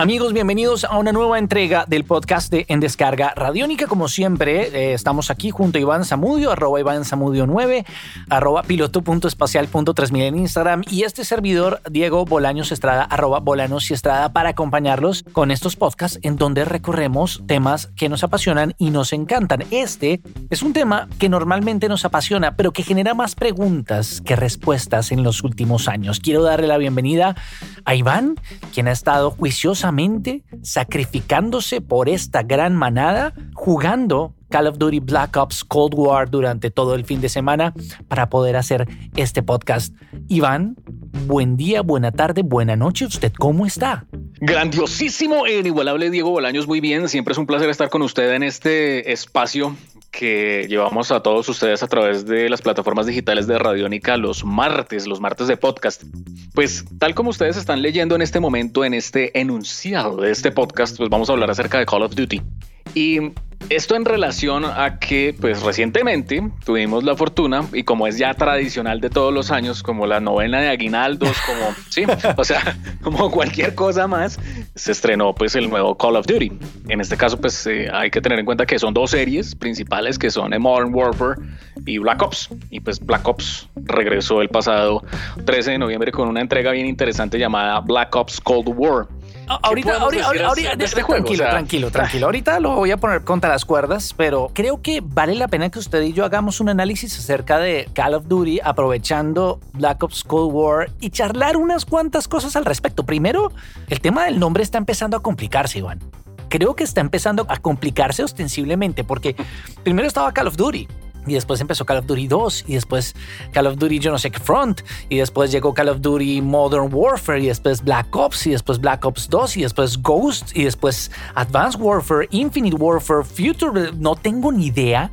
Amigos, bienvenidos a una nueva entrega del podcast de En Descarga Radiónica. Como siempre, eh, estamos aquí junto a Iván Zamudio, arroba Iván Zamudio 9, arroba piloto.espacial.3000 en Instagram y este servidor, Diego Bolaños Estrada, arroba Bolanos y Estrada, para acompañarlos con estos podcasts en donde recorremos temas que nos apasionan y nos encantan. Este es un tema que normalmente nos apasiona, pero que genera más preguntas que respuestas en los últimos años. Quiero darle la bienvenida a Iván, quien ha estado sacrificándose por esta gran manada, jugando Call of Duty Black Ops Cold War durante todo el fin de semana para poder hacer este podcast. Iván, buen día, buena tarde, buena noche. ¿Usted cómo está? Grandiosísimo e inigualable Diego Bolaños, muy bien. Siempre es un placer estar con usted en este espacio que llevamos a todos ustedes a través de las plataformas digitales de Radiónica los martes, los martes de podcast. Pues tal como ustedes están leyendo en este momento, en este enunciado de este podcast, pues vamos a hablar acerca de Call of Duty. Y esto en relación a que, pues recientemente tuvimos la fortuna y como es ya tradicional de todos los años, como la novena de Aguinaldos, como, sí, o sea, como cualquier cosa más, se estrenó pues el nuevo Call of Duty. En este caso, pues eh, hay que tener en cuenta que son dos series principales que son Modern Warfare y Black Ops. Y pues Black Ops regresó el pasado 13 de noviembre con una entrega bien interesante llamada Black Ops Cold War ahorita, ahorita, ahorita, este tranquilo, tranquilo, tranquilo. Ahorita lo voy a poner contra las cuerdas, pero creo que vale la pena que usted y yo hagamos un análisis acerca de Call of Duty, aprovechando Black Ops Cold War y charlar unas cuantas cosas al respecto. Primero, el tema del nombre está empezando a complicarse, Iván. Creo que está empezando a complicarse ostensiblemente porque primero estaba Call of Duty, y después empezó Call of Duty 2 y después Call of Duty yo no sé qué Front y después llegó Call of Duty Modern Warfare y después Black Ops y después Black Ops 2 y después Ghost y después Advanced Warfare, Infinite Warfare, Future, no tengo ni idea,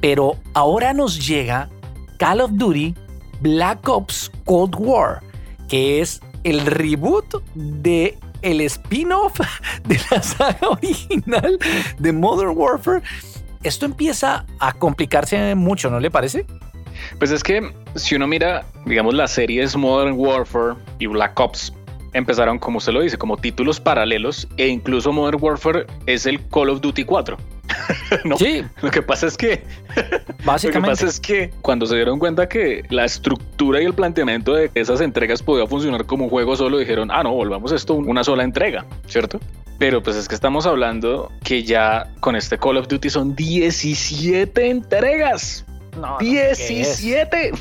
pero ahora nos llega Call of Duty Black Ops Cold War, que es el reboot de el spin-off de la saga original de Modern Warfare esto empieza a complicarse mucho, ¿no le parece? Pues es que si uno mira, digamos, las series Modern Warfare y Black Ops, empezaron, como usted lo dice, como títulos paralelos e incluso Modern Warfare es el Call of Duty 4. no, sí. Lo que pasa es que básicamente lo que pasa es que cuando se dieron cuenta que la estructura y el planteamiento de esas entregas podía funcionar como un juego solo dijeron, "Ah, no, volvamos esto una sola entrega", ¿cierto? Pero pues es que estamos hablando que ya con este Call of Duty son 17 entregas. No, 17.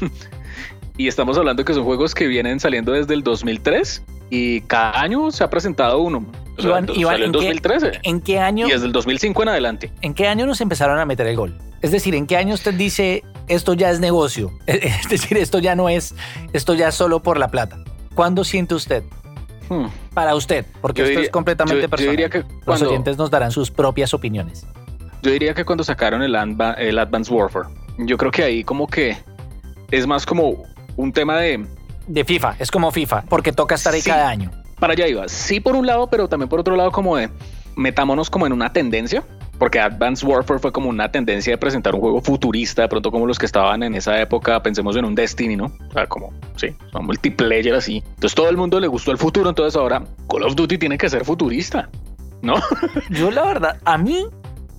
y estamos hablando que son juegos que vienen saliendo desde el 2003 y cada año se ha presentado uno. Iván, en 2013. ¿En qué año? Y desde el 2005 en adelante. ¿En qué año nos empezaron a meter el gol? Es decir, ¿en qué año usted dice esto ya es negocio? Es decir, esto ya no es, esto ya es solo por la plata. ¿Cuándo siente usted? Hmm. Para usted, porque esto es completamente personal. Yo diría que Los oyentes nos darán sus propias opiniones. Yo diría que cuando sacaron el, el Advanced Warfare, yo creo que ahí como que es más como un tema de... De FIFA, es como FIFA, porque toca estar ahí cada año. Para allá iba. Sí, por un lado, pero también por otro lado como de metámonos como en una tendencia porque Advanced Warfare fue como una tendencia de presentar un juego futurista, de pronto como los que estaban en esa época, pensemos en un Destiny, ¿no? O sea, como, sí, son multiplayer así. Entonces todo el mundo le gustó el futuro, entonces ahora Call of Duty tiene que ser futurista, ¿no? Yo la verdad, a mí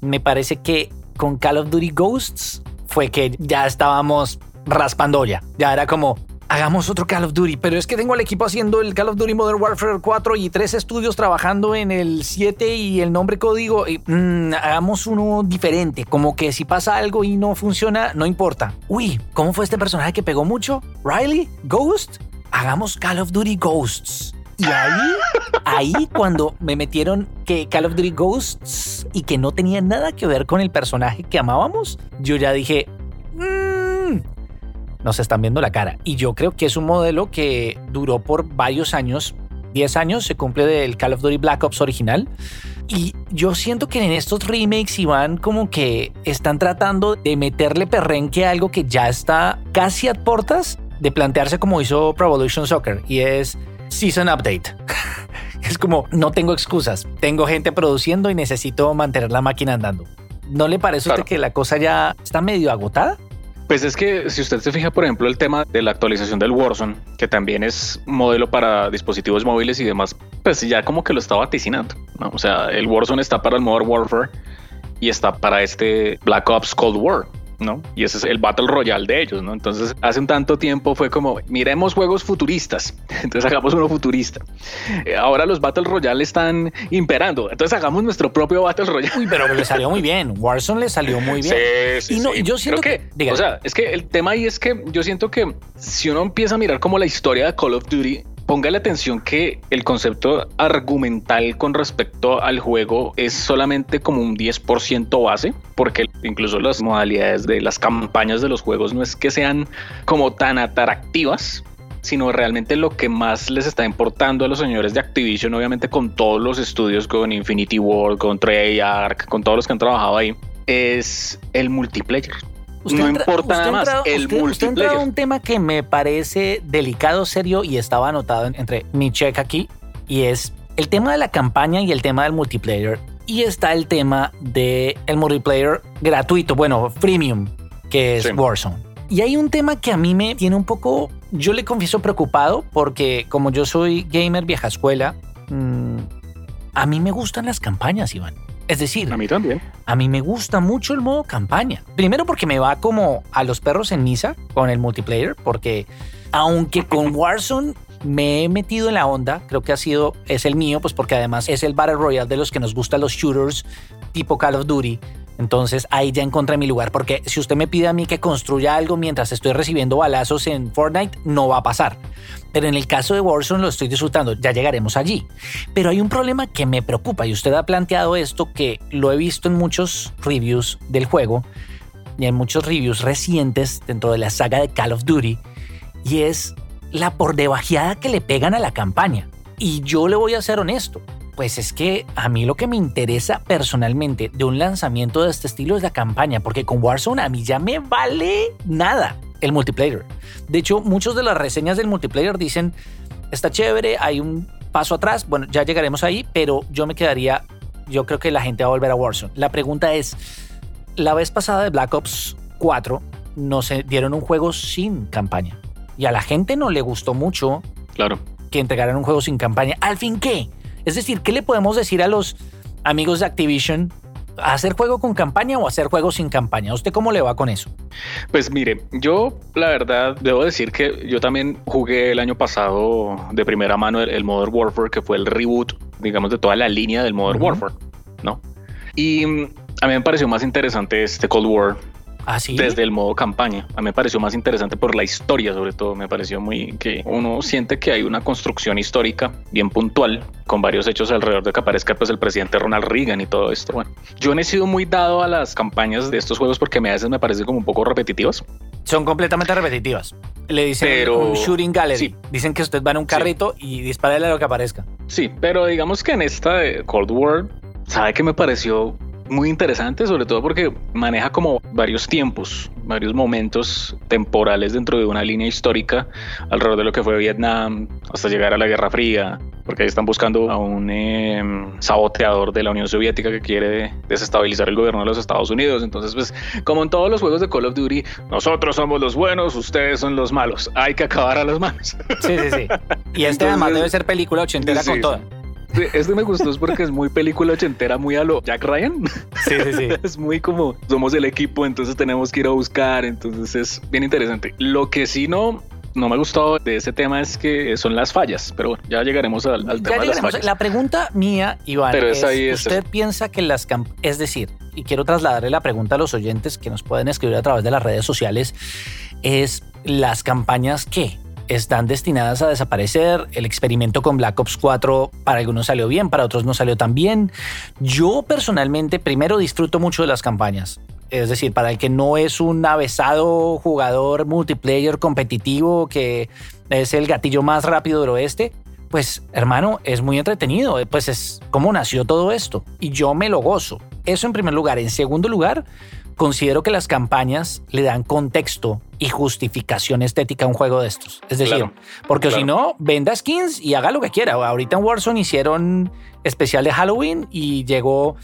me parece que con Call of Duty Ghosts fue que ya estábamos raspando ya. Ya era como, hagamos otro Call of Duty, pero es que tengo al equipo haciendo el Call of Duty Modern Warfare 4 y tres estudios trabajando en el 7 y el nombre código. Mm, hagamos uno diferente, como que si pasa algo y no funciona, no importa. Uy, ¿cómo fue este personaje que pegó mucho? ¿Riley? ¿Ghost? Hagamos Call of Duty Ghosts. Y ahí, ahí cuando me metieron que Call of Duty Ghosts y que no tenía nada que ver con el personaje que amábamos, yo ya dije, nos están viendo la cara. Y yo creo que es un modelo que duró por varios años. 10 años se cumple del Call of Duty Black Ops original. Y yo siento que en estos remakes iban como que están tratando de meterle perrenque a algo que ya está casi a portas de plantearse como hizo Pro Evolution Soccer. Y es Season Update. es como, no tengo excusas. Tengo gente produciendo y necesito mantener la máquina andando ¿No le parece usted que la cosa ya está medio agotada? Pues es que si usted se fija, por ejemplo, el tema de la actualización del Warzone, que también es modelo para dispositivos móviles y demás, pues ya como que lo está vaticinando. ¿no? O sea, el Warzone está para el Modern Warfare y está para este Black Ops Cold War. ¿No? Y ese es el Battle Royale de ellos, ¿no? Entonces, hace un tanto tiempo fue como, miremos juegos futuristas, entonces hagamos uno futurista. Eh, ahora los Battle Royale están imperando, entonces hagamos nuestro propio Battle Royale. Uy, pero le salió muy bien, Warzone le salió muy bien. Sí, sí, y yo siento que, o sea, es que el tema ahí es que yo siento que si uno empieza a mirar como la historia de Call of Duty, Póngale atención que el concepto argumental con respecto al juego es solamente como un 10% base, porque incluso las modalidades de las campañas de los juegos no es que sean como tan atractivas, sino realmente lo que más les está importando a los señores de Activision, obviamente con todos los estudios, con Infinity War, con Treyarch, con todos los que han trabajado ahí, es el multiplayer no importa nada más. el multiplayer. un tema que me parece delicado, serio y estaba anotado entre mi check aquí y es el tema de la campaña y el tema del multiplayer. Y está el tema del el multiplayer gratuito, bueno, freemium, que es Warzone. Y hay un tema que a mí me tiene un poco, yo le confieso preocupado porque como yo soy gamer vieja escuela, mm, a mí me gustan las campañas, Iván. Es decir, a mí también. A mí me gusta mucho el modo campaña. Primero porque me va como a los perros en misa con el multiplayer, porque aunque con Warzone me he metido en la onda, creo que ha sido, es el mío, pues porque además es el Battle Royale de los que nos gustan los shooters tipo Call of Duty. Entonces ahí ya encontré mi lugar, porque si usted me pide a mí que construya algo mientras estoy recibiendo balazos en Fortnite, no va a pasar. Pero en el caso de Warzone lo estoy disfrutando, ya llegaremos allí. Pero hay un problema que me preocupa y usted ha planteado esto que lo he visto en muchos reviews del juego y en muchos reviews recientes dentro de la saga de Call of Duty y es la por debajeada que le pegan a la campaña. Y yo le voy a ser honesto, pues es que a mí lo que me interesa personalmente de un lanzamiento de este estilo es la campaña, porque con Warzone a mí ya me vale nada el multiplayer. De hecho, muchas de las reseñas del multiplayer dicen, está chévere, hay un paso atrás, bueno, ya llegaremos ahí, pero yo me quedaría, yo creo que la gente va a volver a Warzone. La pregunta es, la vez pasada de Black Ops 4 nos dieron un juego sin campaña y a la gente no le gustó mucho claro. que entregaran un juego sin campaña. ¿Al fin qué? Es decir, ¿qué le podemos decir a los amigos de Activision? ¿Hacer juego con campaña o hacer juego sin campaña? ¿Usted cómo le va con eso? Pues mire, yo la verdad debo decir que yo también jugué el año pasado de primera mano el, Modern Warfare, que fue el reboot, digamos, de toda la línea del Modern Warfare, ¿no? Y mm, a mí me pareció más interesante este Cold War ¿Ah, desde el modo campaña. A mí me pareció más interesante por la historia, sobre todo. Me pareció muy que uno siente que hay una construcción histórica bien puntual con varios hechos alrededor de que aparezca pues el presidente Ronald Reagan y todo esto. Bueno, yo no he sido muy dado a las campañas de estos juegos porque a veces me parecen como un poco repetitivas. Son completamente repetitivas. Le dicen pero, un shooting gallery. Dicen que usted va en un carrito y dispara a lo que aparezca. Sí, pero digamos que en esta de Cold War, ¿sabe que me pareció muy interesante, sobre todo porque maneja como varios tiempos, varios momentos temporales dentro de una línea histórica alrededor de lo que fue Vietnam hasta llegar a la Guerra Fría, porque ahí están buscando a un em, saboteador de la Unión Soviética que quiere desestabilizar el gobierno de los Estados Unidos. Entonces, pues, como en todos los juegos de Call of Duty, nosotros somos los buenos, ustedes son los malos. Hay que acabar a los malos. Sí, sí, sí. Y este además debe ser película ochentera con todo. Este me gustó porque es muy película ochentera, muy a lo Jack Ryan. Sí, sí, sí. Es muy como somos el equipo, entonces tenemos que ir a buscar. Entonces es bien interesante. Lo que sí no, no me ha gustado de ese tema es que son las fallas, pero bueno, ya llegaremos al, tema de las fallas. La pregunta mía, Iván, es, ¿usted piensa que las es decir, y quiero trasladarle la pregunta a los oyentes que nos pueden escribir a través de las redes sociales, es las campañas que están destinadas a desaparecer. El experimento con Black Ops 4 para algunos salió bien, para otros no salió tan bien. Yo personalmente primero disfruto mucho de las campañas. Es decir, para el que no es un avesado jugador multiplayer competitivo que es el gatillo más rápido del oeste, pues hermano, es muy entretenido. Pues es como nació todo esto y yo me lo gozo. Eso en primer lugar. En segundo lugar, considero que las campañas le dan contexto y justificación estética a un juego de estos. Es decir, porque si no, venda skins y haga lo que quiera. Ahorita en Warzone hicieron especial de Halloween y llegó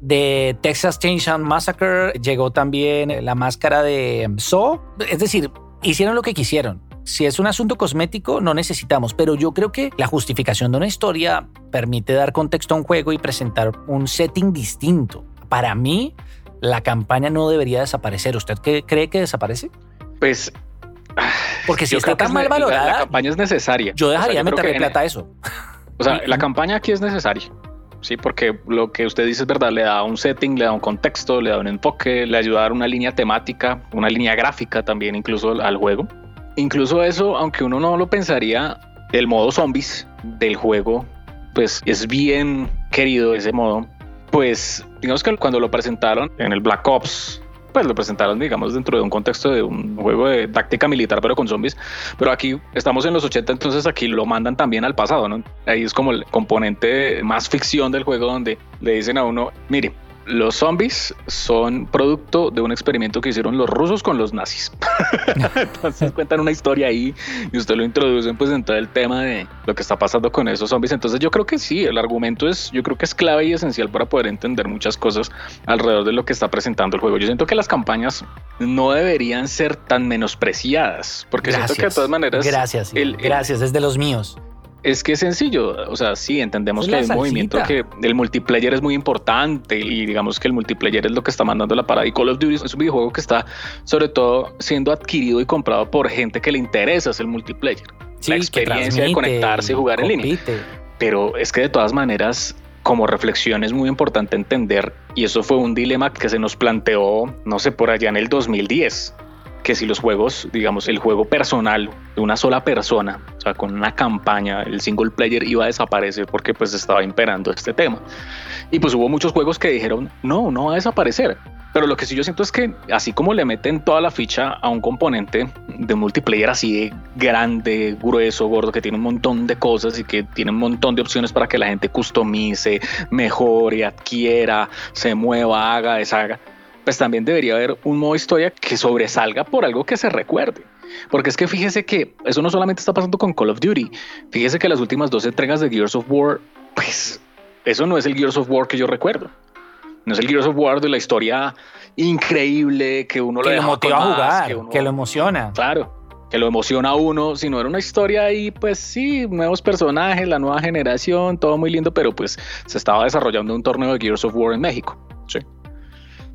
de Texas Chainsaw Massacre, llegó también la máscara de Saw. Es decir, hicieron lo que quisieron. Si es un asunto cosmético, no necesitamos, pero yo creo que la justificación de una historia permite dar contexto a un juego y presentar un setting distinto. Para mí, la campaña no debería desaparecer. ¿Usted qué cree que desaparece? Pues porque si está tan mal valorada, la, campaña es necesaria. Yo dejaría de meterle plata a eso. O sea, la campaña aquí es necesaria. Sí, porque lo que usted dice es verdad, le da un setting, le da un contexto, le da un enfoque, le ayuda a dar una línea temática, una línea gráfica también incluso al juego. Incluso eso, aunque uno no lo pensaría, el modo zombies del juego, pues es bien querido ese modo. Pues digamos que cuando lo presentaron en el Black Ops pues lo presentaron, digamos, dentro de un contexto de un juego de táctica militar, pero con zombies. Pero aquí estamos en los 80, entonces aquí lo mandan también al pasado, ¿no? Ahí es como el componente más ficción del juego donde le dicen a uno, mire, los zombies son producto de un experimento que hicieron los rusos con los nazis. Entonces cuentan una historia ahí y usted lo introducen pues en todo el tema de lo que está pasando con esos zombies. Entonces yo creo que sí, el argumento es, yo creo que es clave y esencial para poder entender muchas cosas alrededor de lo que está presentando el juego. Yo siento que las campañas no deberían ser tan menospreciadas, porque siento que de todas maneras... Gracias, gracias, es de los míos es que es sencillo, o sea, sí, entendemos que hay un movimiento que el multiplayer es muy importante y digamos que el multiplayer es lo que está mandando la parada y Call of Duty es un videojuego que está sobre todo siendo adquirido y comprado por gente que le interesa el multiplayer. la experiencia de conectarse y jugar en línea. Pero es que de todas maneras como reflexión es muy importante entender, y eso fue un dilema que se nos planteó, no sé, por allá en el 2010, que si los juegos, digamos, el juego personal de una sola persona, o sea, con una campaña, el single player iba a desaparecer porque pues estaba imperando este tema. Y pues hubo muchos juegos que dijeron, no, no va a desaparecer. Pero lo que sí yo siento es que así como le meten toda la ficha a un componente de multiplayer así de grande, grueso, gordo, que tiene un montón de cosas y que tiene un montón de opciones para que la gente customice, mejore, adquiera, se mueva, haga, deshaga pues también debería haber un modo historia que sobresalga por algo que se recuerde. Porque es que fíjese que eso no solamente está pasando con Call of Duty. Fíjese que las últimas dos entregas de Gears of War, pues eso no es el Gears of War que yo recuerdo. No es el Gears of War de la historia increíble que uno lo, motiva a jugar, que, lo emociona. Claro, que lo emociona a uno, sino era una historia ahí, pues sí, nuevos personajes, la nueva generación, todo muy lindo, pero pues se estaba desarrollando un torneo de Gears of War en México. Sí.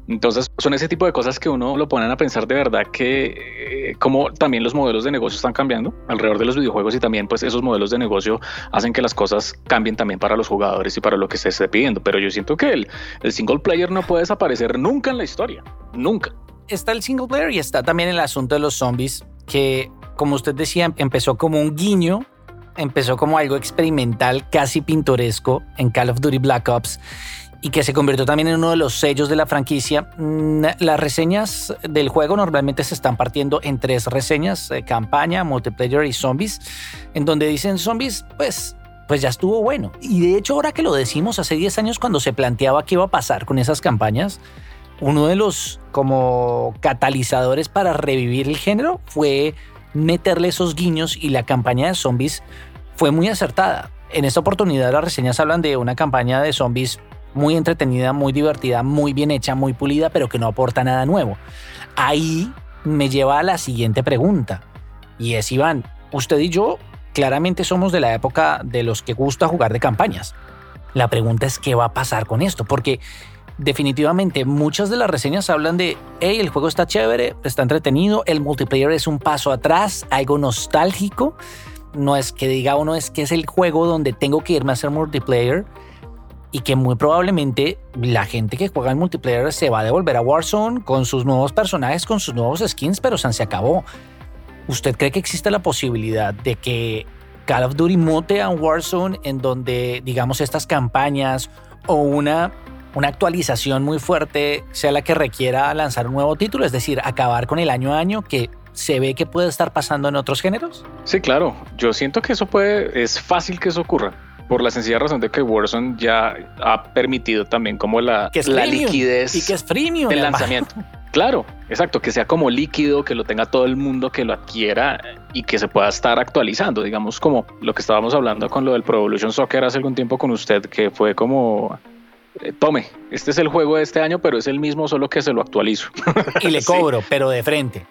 Entonces, son ese tipo de cosas que uno lo ponen a pensar de verdad que eh, como también los modelos de negocio están cambiando alrededor de los videojuegos y también pues esos modelos de negocio hacen que las cosas cambien también para los jugadores y para lo que se esté pidiendo. Pero yo siento que el, el single player no puede desaparecer nunca en la historia, nunca. Está el single player y está también el asunto de los zombies que, como usted decía, empezó como un guiño empezó como algo experimental, casi pintoresco en Call of Duty Black Ops y que se convirtió también en uno de los sellos de la franquicia. Mm, las reseñas del juego normalmente se están partiendo en tres reseñas, eh, campaña, multiplayer y zombies, en donde dicen zombies, pues, pues ya estuvo bueno. Y de hecho ahora que lo decimos, hace 10 años cuando se planteaba qué iba a pasar con esas campañas, uno de los como catalizadores para revivir el género fue meterle esos guiños y la campaña de zombies fue muy acertada. En esta oportunidad las reseñas hablan de una campaña de zombies muy entretenida, muy divertida, muy bien hecha, muy pulida, pero que no aporta nada nuevo. Ahí me lleva a la siguiente pregunta. Y es, Iván, usted y yo claramente somos de la época de los que gusta jugar de campañas. La pregunta es qué va a pasar con esto, porque definitivamente muchas de las reseñas hablan de, hey, el juego está chévere, está entretenido, el multiplayer es un paso atrás, algo nostálgico. No es que diga uno es que es el juego donde tengo que irme a hacer multiplayer, y que muy probablemente la gente que juega en multiplayer se va a devolver a Warzone con sus nuevos personajes, con sus nuevos skins, pero se acabó. ¿Usted cree que existe la posibilidad de que Call of Duty mute a Warzone en donde, digamos, estas campañas o una, una actualización muy fuerte sea la que requiera lanzar un nuevo título? Es decir, acabar con el año a año que se ve que puede estar pasando en otros géneros? Sí, claro. Yo siento que eso puede, es fácil que eso ocurra por la sencilla razón de que Warzone ya ha permitido también como la, la liquidez y que es freemium del lanzamiento. Claro, exacto, que sea como líquido, que lo tenga todo el mundo, que lo adquiera y que se pueda estar actualizando, digamos como lo que estábamos hablando con lo del Pro Evolution Soccer hace algún tiempo con usted, que fue como eh, tome, este es el juego de este año, pero es el mismo, solo que se lo actualizo. Y le cobro, pero de frente.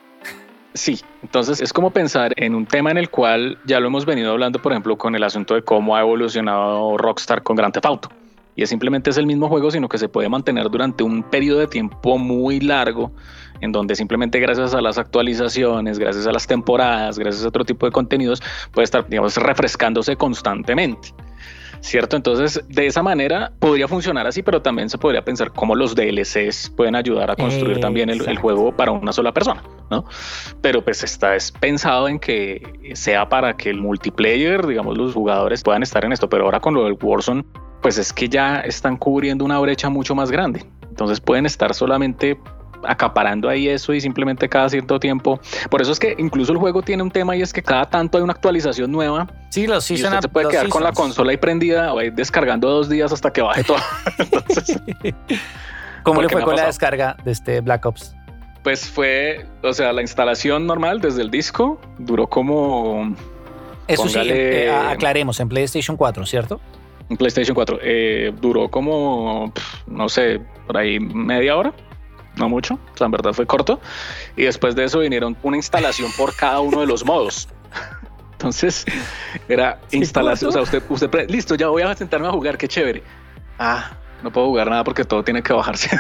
Sí, entonces es como pensar en un tema en el cual ya lo hemos venido hablando, por ejemplo, con el asunto de cómo ha evolucionado Rockstar con Grand Theft Auto. Y es simplemente es el mismo juego, sino que se puede mantener durante un periodo de tiempo muy largo, en donde simplemente gracias a las actualizaciones, gracias a las temporadas, gracias a otro tipo de contenidos, puede estar, digamos, refrescándose constantemente. ¿Cierto? Entonces, de esa manera podría funcionar así, pero también se podría pensar cómo los DLCs pueden ayudar a construir también el, juego para una sola persona, ¿no? Pero pues está es pensado en que sea para que el multiplayer, digamos, los jugadores puedan estar en esto, pero ahora con lo del Warzone, pues es que ya están cubriendo una brecha mucho más grande. Entonces pueden estar solamente acaparando ahí eso y simplemente cada cierto tiempo. Por eso es que incluso el juego tiene un tema y es que cada tanto hay una actualización nueva. Sí, los season y se puede quedar con la consola ahí prendida o ahí descargando dos días hasta que baje todo. ¿Cómo le fue con la descarga de este Black Ops? Pues fue, o sea, la instalación normal desde el disco duró como. Eso sí, eh, aclaremos, en PlayStation 4, ¿cierto? En PlayStation 4. Eh, duró como, no sé, por ahí media hora no mucho, o sea, en verdad fue corto. Y después de eso vinieron una instalación por cada uno de los modos. Entonces, era instalación, o sea, usted, usted, listo, ya voy a sentarme a jugar, qué chévere. Ah, no puedo jugar nada porque todo tiene que bajarse.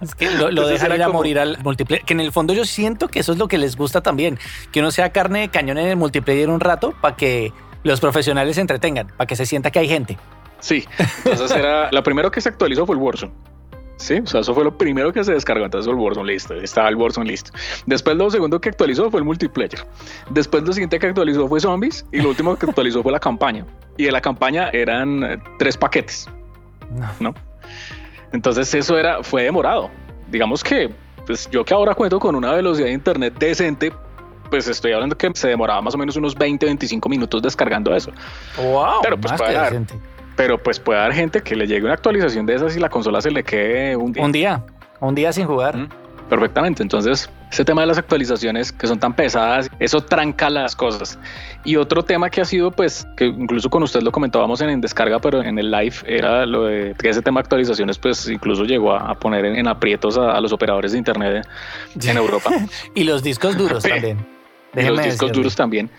Es que lo, lo dejan ir a morir al multiplayer. Que en el fondo yo siento que eso es lo que les gusta también. Que uno sea carne de cañón en el multiplayer un rato para que los profesionales se entretengan, para que se sienta que hay gente. Sí, entonces era. Lo primero que se actualizó fue el Warzone. Sí, o sea, eso fue lo primero que se descargó. Entonces el Warzone listo, estaba el Warzone listo. Después lo segundo que actualizó fue el multiplayer. Después lo siguiente que actualizó fue zombies y lo último que actualizó fue la campaña. Y de la campaña eran eh, tres paquetes. No. Entonces eso era, fue demorado. Digamos que, pues yo que ahora cuento con una velocidad de internet decente, pues estoy hablando que se demoraba más o menos unos 20, 25 minutos descargando eso. Wow, pero pues para pero pues puede haber gente que le llegue una actualización de esas y la consola se le quede un día. Un día, un día sin jugar. perfectamente. Entonces, ese tema de las actualizaciones que son tan pesadas, eso tranca las cosas. Y otro tema que ha sido, pues, que incluso con usted lo comentábamos en, descarga, pero en el live, era lo de que ese tema de actualizaciones, pues, incluso llegó a, poner en, aprietos a, los operadores de Internet en Europa. y los discos duros también. y los discos duros también.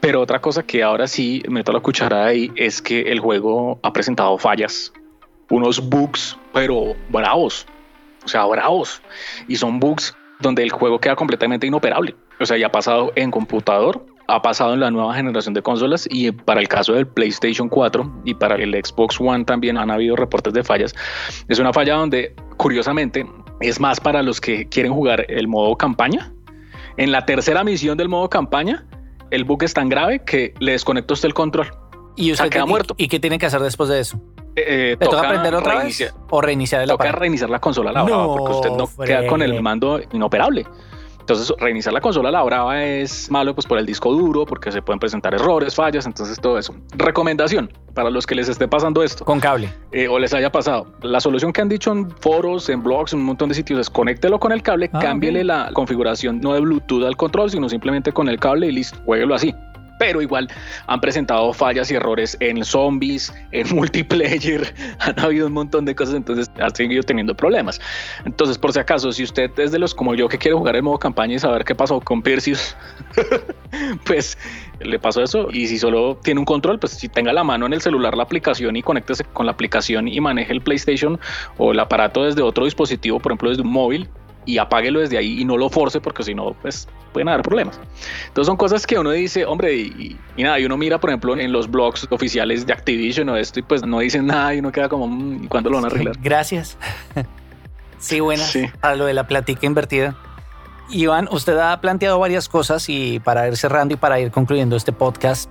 Pero otra cosa que ahora sí meto la cuchara ahí es que el juego ha presentado fallas, unos bugs, pero bravos, o sea, bravos. Y son bugs donde el juego queda completamente inoperable. O sea, ya ha pasado en computador, ha pasado en la nueva generación de consolas y para el caso del PlayStation 4 y para el Xbox One también han habido reportes de fallas. Es una falla donde, curiosamente, es más para los que quieren jugar el modo campaña. En la tercera misión del modo campaña, el bug es tan grave que le desconectó usted el control. Y usted queda muerto. ¿Y qué tiene que hacer después de eso? Eh, ¿Le toca, aprender otra vez? ¿O reiniciar el Toca reiniciar la consola a la brava porque usted no queda con el mando inoperable. Entonces, reiniciar la consola a la brava es malo pues por el disco duro, porque se pueden presentar errores, fallas, entonces todo eso. Recomendación para los que les esté pasando esto. Con cable. Eh, o les haya pasado. La solución que han dicho en foros, en blogs, en un montón de sitios es conéctelo con el cable, ah, cámbiele la configuración no de Bluetooth al control, sino simplemente con el cable y listo, jueguelo así pero igual han presentado fallas y errores en zombies, en multiplayer, han habido un montón de cosas, entonces ha seguido teniendo problemas. Entonces, por si acaso, si usted es de los como yo que quiere jugar el modo campaña y saber qué pasó con Perseus, pues le pasó eso. Y si solo tiene un control, pues si tenga la mano en el celular la aplicación y conéctese con la aplicación y maneje el PlayStation o el aparato desde otro dispositivo, por ejemplo desde un móvil, y apáguelo desde ahí y no lo force porque si no, pues pueden haber problemas. Entonces son cosas que uno dice, hombre, y, nada, y uno mira, por ejemplo, en los blogs oficiales de Activision o esto y pues no dicen nada y uno queda como, mm, ¿y cuándo lo van a arreglar? Gracias. sí, buenas. A lo de la platica invertida. Iván, usted ha planteado varias cosas y para ir cerrando y para ir concluyendo este podcast,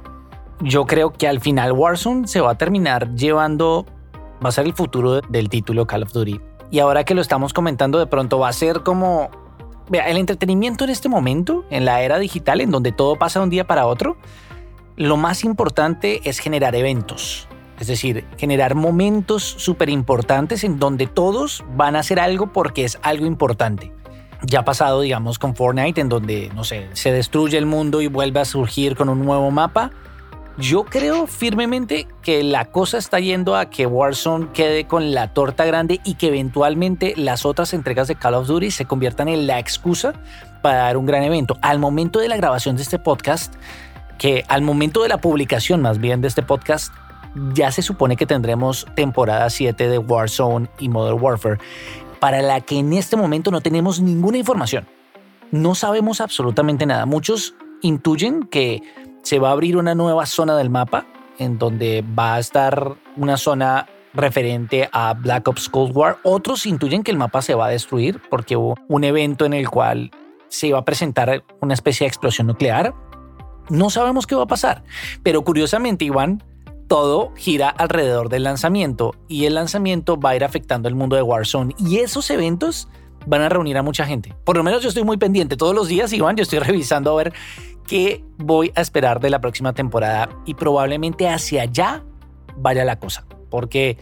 yo creo que al final Warzone se va a terminar llevando, va a ser el futuro del título Call of Duty y ahora que lo estamos comentando, de pronto va a ser como... El entretenimiento en este momento, en la era digital, en donde todo pasa de un día para otro, lo más importante es generar eventos. Es decir, generar momentos súper importantes en donde todos van a hacer algo porque es algo importante. Ya ha pasado, digamos, con Fortnite, en donde, no sé, se destruye el mundo y vuelve a surgir con un nuevo mapa Yo creo firmemente que la cosa está yendo a que Warzone quede con la torta grande y que eventualmente las otras entregas de Call of Duty se conviertan en la excusa para dar un gran evento. Al momento de la grabación de este podcast, que al momento de la publicación más bien de este podcast, ya se supone que tendremos temporada 7 de Warzone y Modern Warfare, para la que en este momento no tenemos ninguna información. No sabemos absolutamente nada. Muchos intuyen que se va a abrir una nueva zona del mapa en donde va a estar una zona referente a Black Ops Cold War. Otros intuyen que el mapa se va a destruir porque hubo un evento en el cual se iba a presentar una especie de explosión nuclear. No sabemos qué va a pasar, pero curiosamente, Iván, todo gira alrededor del lanzamiento y el lanzamiento va a ir afectando el mundo de Warzone y esos eventos van a reunir a mucha gente. Por lo menos yo estoy muy pendiente todos los días, Iván, yo estoy revisando a ver qué voy a esperar de la próxima temporada y probablemente hacia allá vaya la cosa, porque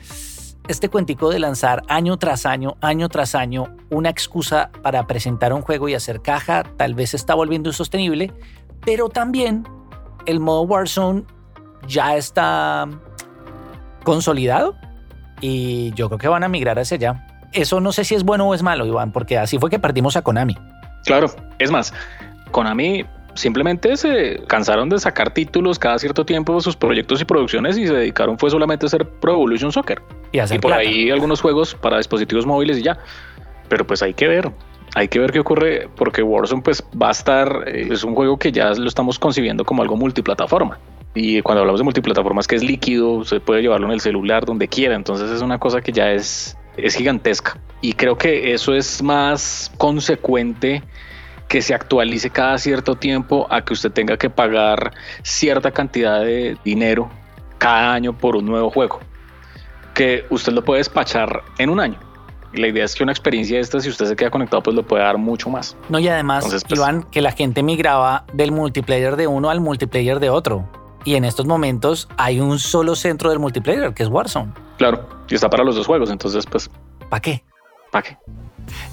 este cuentico de lanzar año tras año, año tras año, una excusa para presentar un juego y hacer caja, tal vez está volviendo insostenible, pero también el modo Warzone ya está consolidado y yo creo que van a migrar hacia allá. Eso no sé si es bueno o es malo, Iván, porque así fue que perdimos a Konami. Claro, es más, Konami simplemente se cansaron de sacar títulos cada cierto tiempo de sus proyectos y producciones y se dedicaron fue solamente a hacer Pro Evolution Soccer. Y, por ahí algunos juegos para dispositivos móviles y ya. Pero pues hay que ver, hay que ver qué ocurre porque Warzone pues va a estar, eh, es un juego que ya lo estamos concibiendo como algo multiplataforma. Y cuando hablamos de multiplataformas que es líquido, se puede llevarlo en el celular donde quiera, entonces es una cosa que ya es, es gigantesca. Y creo que eso es más consecuente que se actualice cada cierto tiempo a que usted tenga que pagar cierta cantidad de dinero cada año por un nuevo juego, que usted lo puede despachar en un año. La idea es que una experiencia de esta, si usted se queda conectado, pues lo puede dar mucho más. No, y además, pues, Iván, que la gente migraba del multiplayer de uno al multiplayer de otro. Y en estos momentos hay un solo centro del multiplayer, que es Warzone. Claro, y está para los dos juegos, entonces pues... ¿Para qué? ¿Para qué?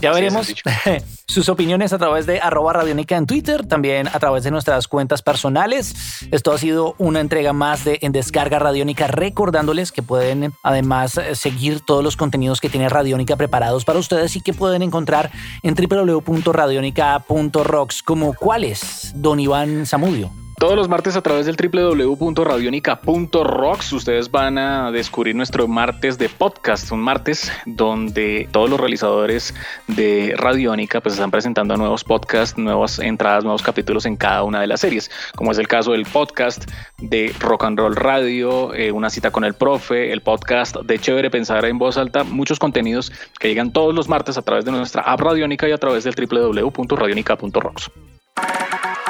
Ya veremos sus opiniones a través de arroba radiónica en Twitter, también a través de nuestras cuentas personales. Esto ha sido una entrega más de En Descarga Radiónica, recordándoles que pueden además seguir todos los contenidos que tiene Radiónica preparados para ustedes y que pueden encontrar en www.radionica.rocks, como cuáles, don Iván Zamudio. Todos los martes a través del www.radionica.rocks ustedes van a descubrir nuestro martes de podcast, un martes donde todos los realizadores de Radionica pues están presentando nuevos podcasts, nuevas entradas, nuevos capítulos en cada una de las series, como es el caso del podcast de Rock and Roll Radio, eh, una cita con el profe, el podcast de Chévere Pensar en Voz Alta, muchos contenidos que llegan todos los martes a través de nuestra app Radionica y a través del www.radionica.rocks.